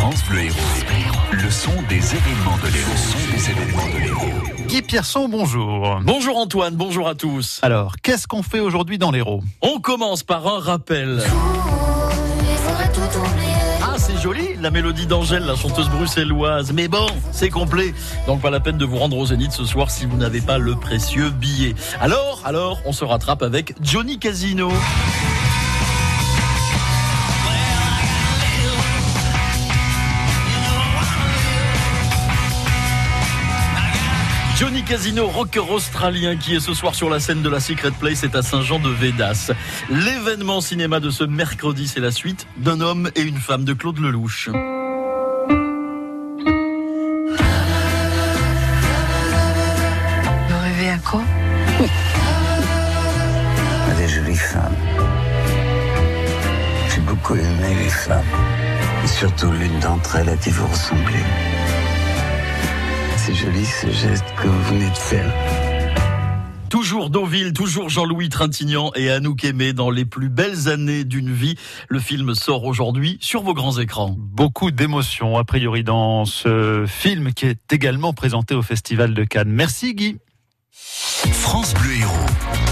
France Bleu Héros. Le son des événements de l'Héros. Le son des événements de l'Héros. Guy Pierson, bonjour. Bonjour Antoine, bonjour à tous. Alors, qu'est-ce qu'on fait aujourd'hui dans l'Héros? On commence par un rappel. Ah, c'est joli, la mélodie d'Angèle, la chanteuse bruxelloise. Mais bon, c'est complet. Donc pas la peine de vous rendre au Zénith ce soir si vous n'avez pas le précieux billet. Alors, alors, on se rattrape avec Johnny Casino. Johnny Casino, rocker australien qui est ce soir sur la scène de la Secret Place est à Saint-Jean-de-Védas. L'événement cinéma de ce mercredi, c'est la suite d'un homme et une femme de Claude Lelouch. Vous rêvez à quoi? À des jolies femmes. J'ai beaucoup aimé les femmes. Et surtout l'une d'entre elles à qui vous ressemblez. C'est joli ce geste que vous venez de faire. Toujours Deauville, toujours Jean-Louis Trintignant et Anouk Aimé dans les plus belles années d'une vie. Le film sort aujourd'hui sur vos grands écrans. Beaucoup d'émotions, a priori, dans ce film qui est également présenté au Festival de Cannes. Merci Guy. France Bleu Héros.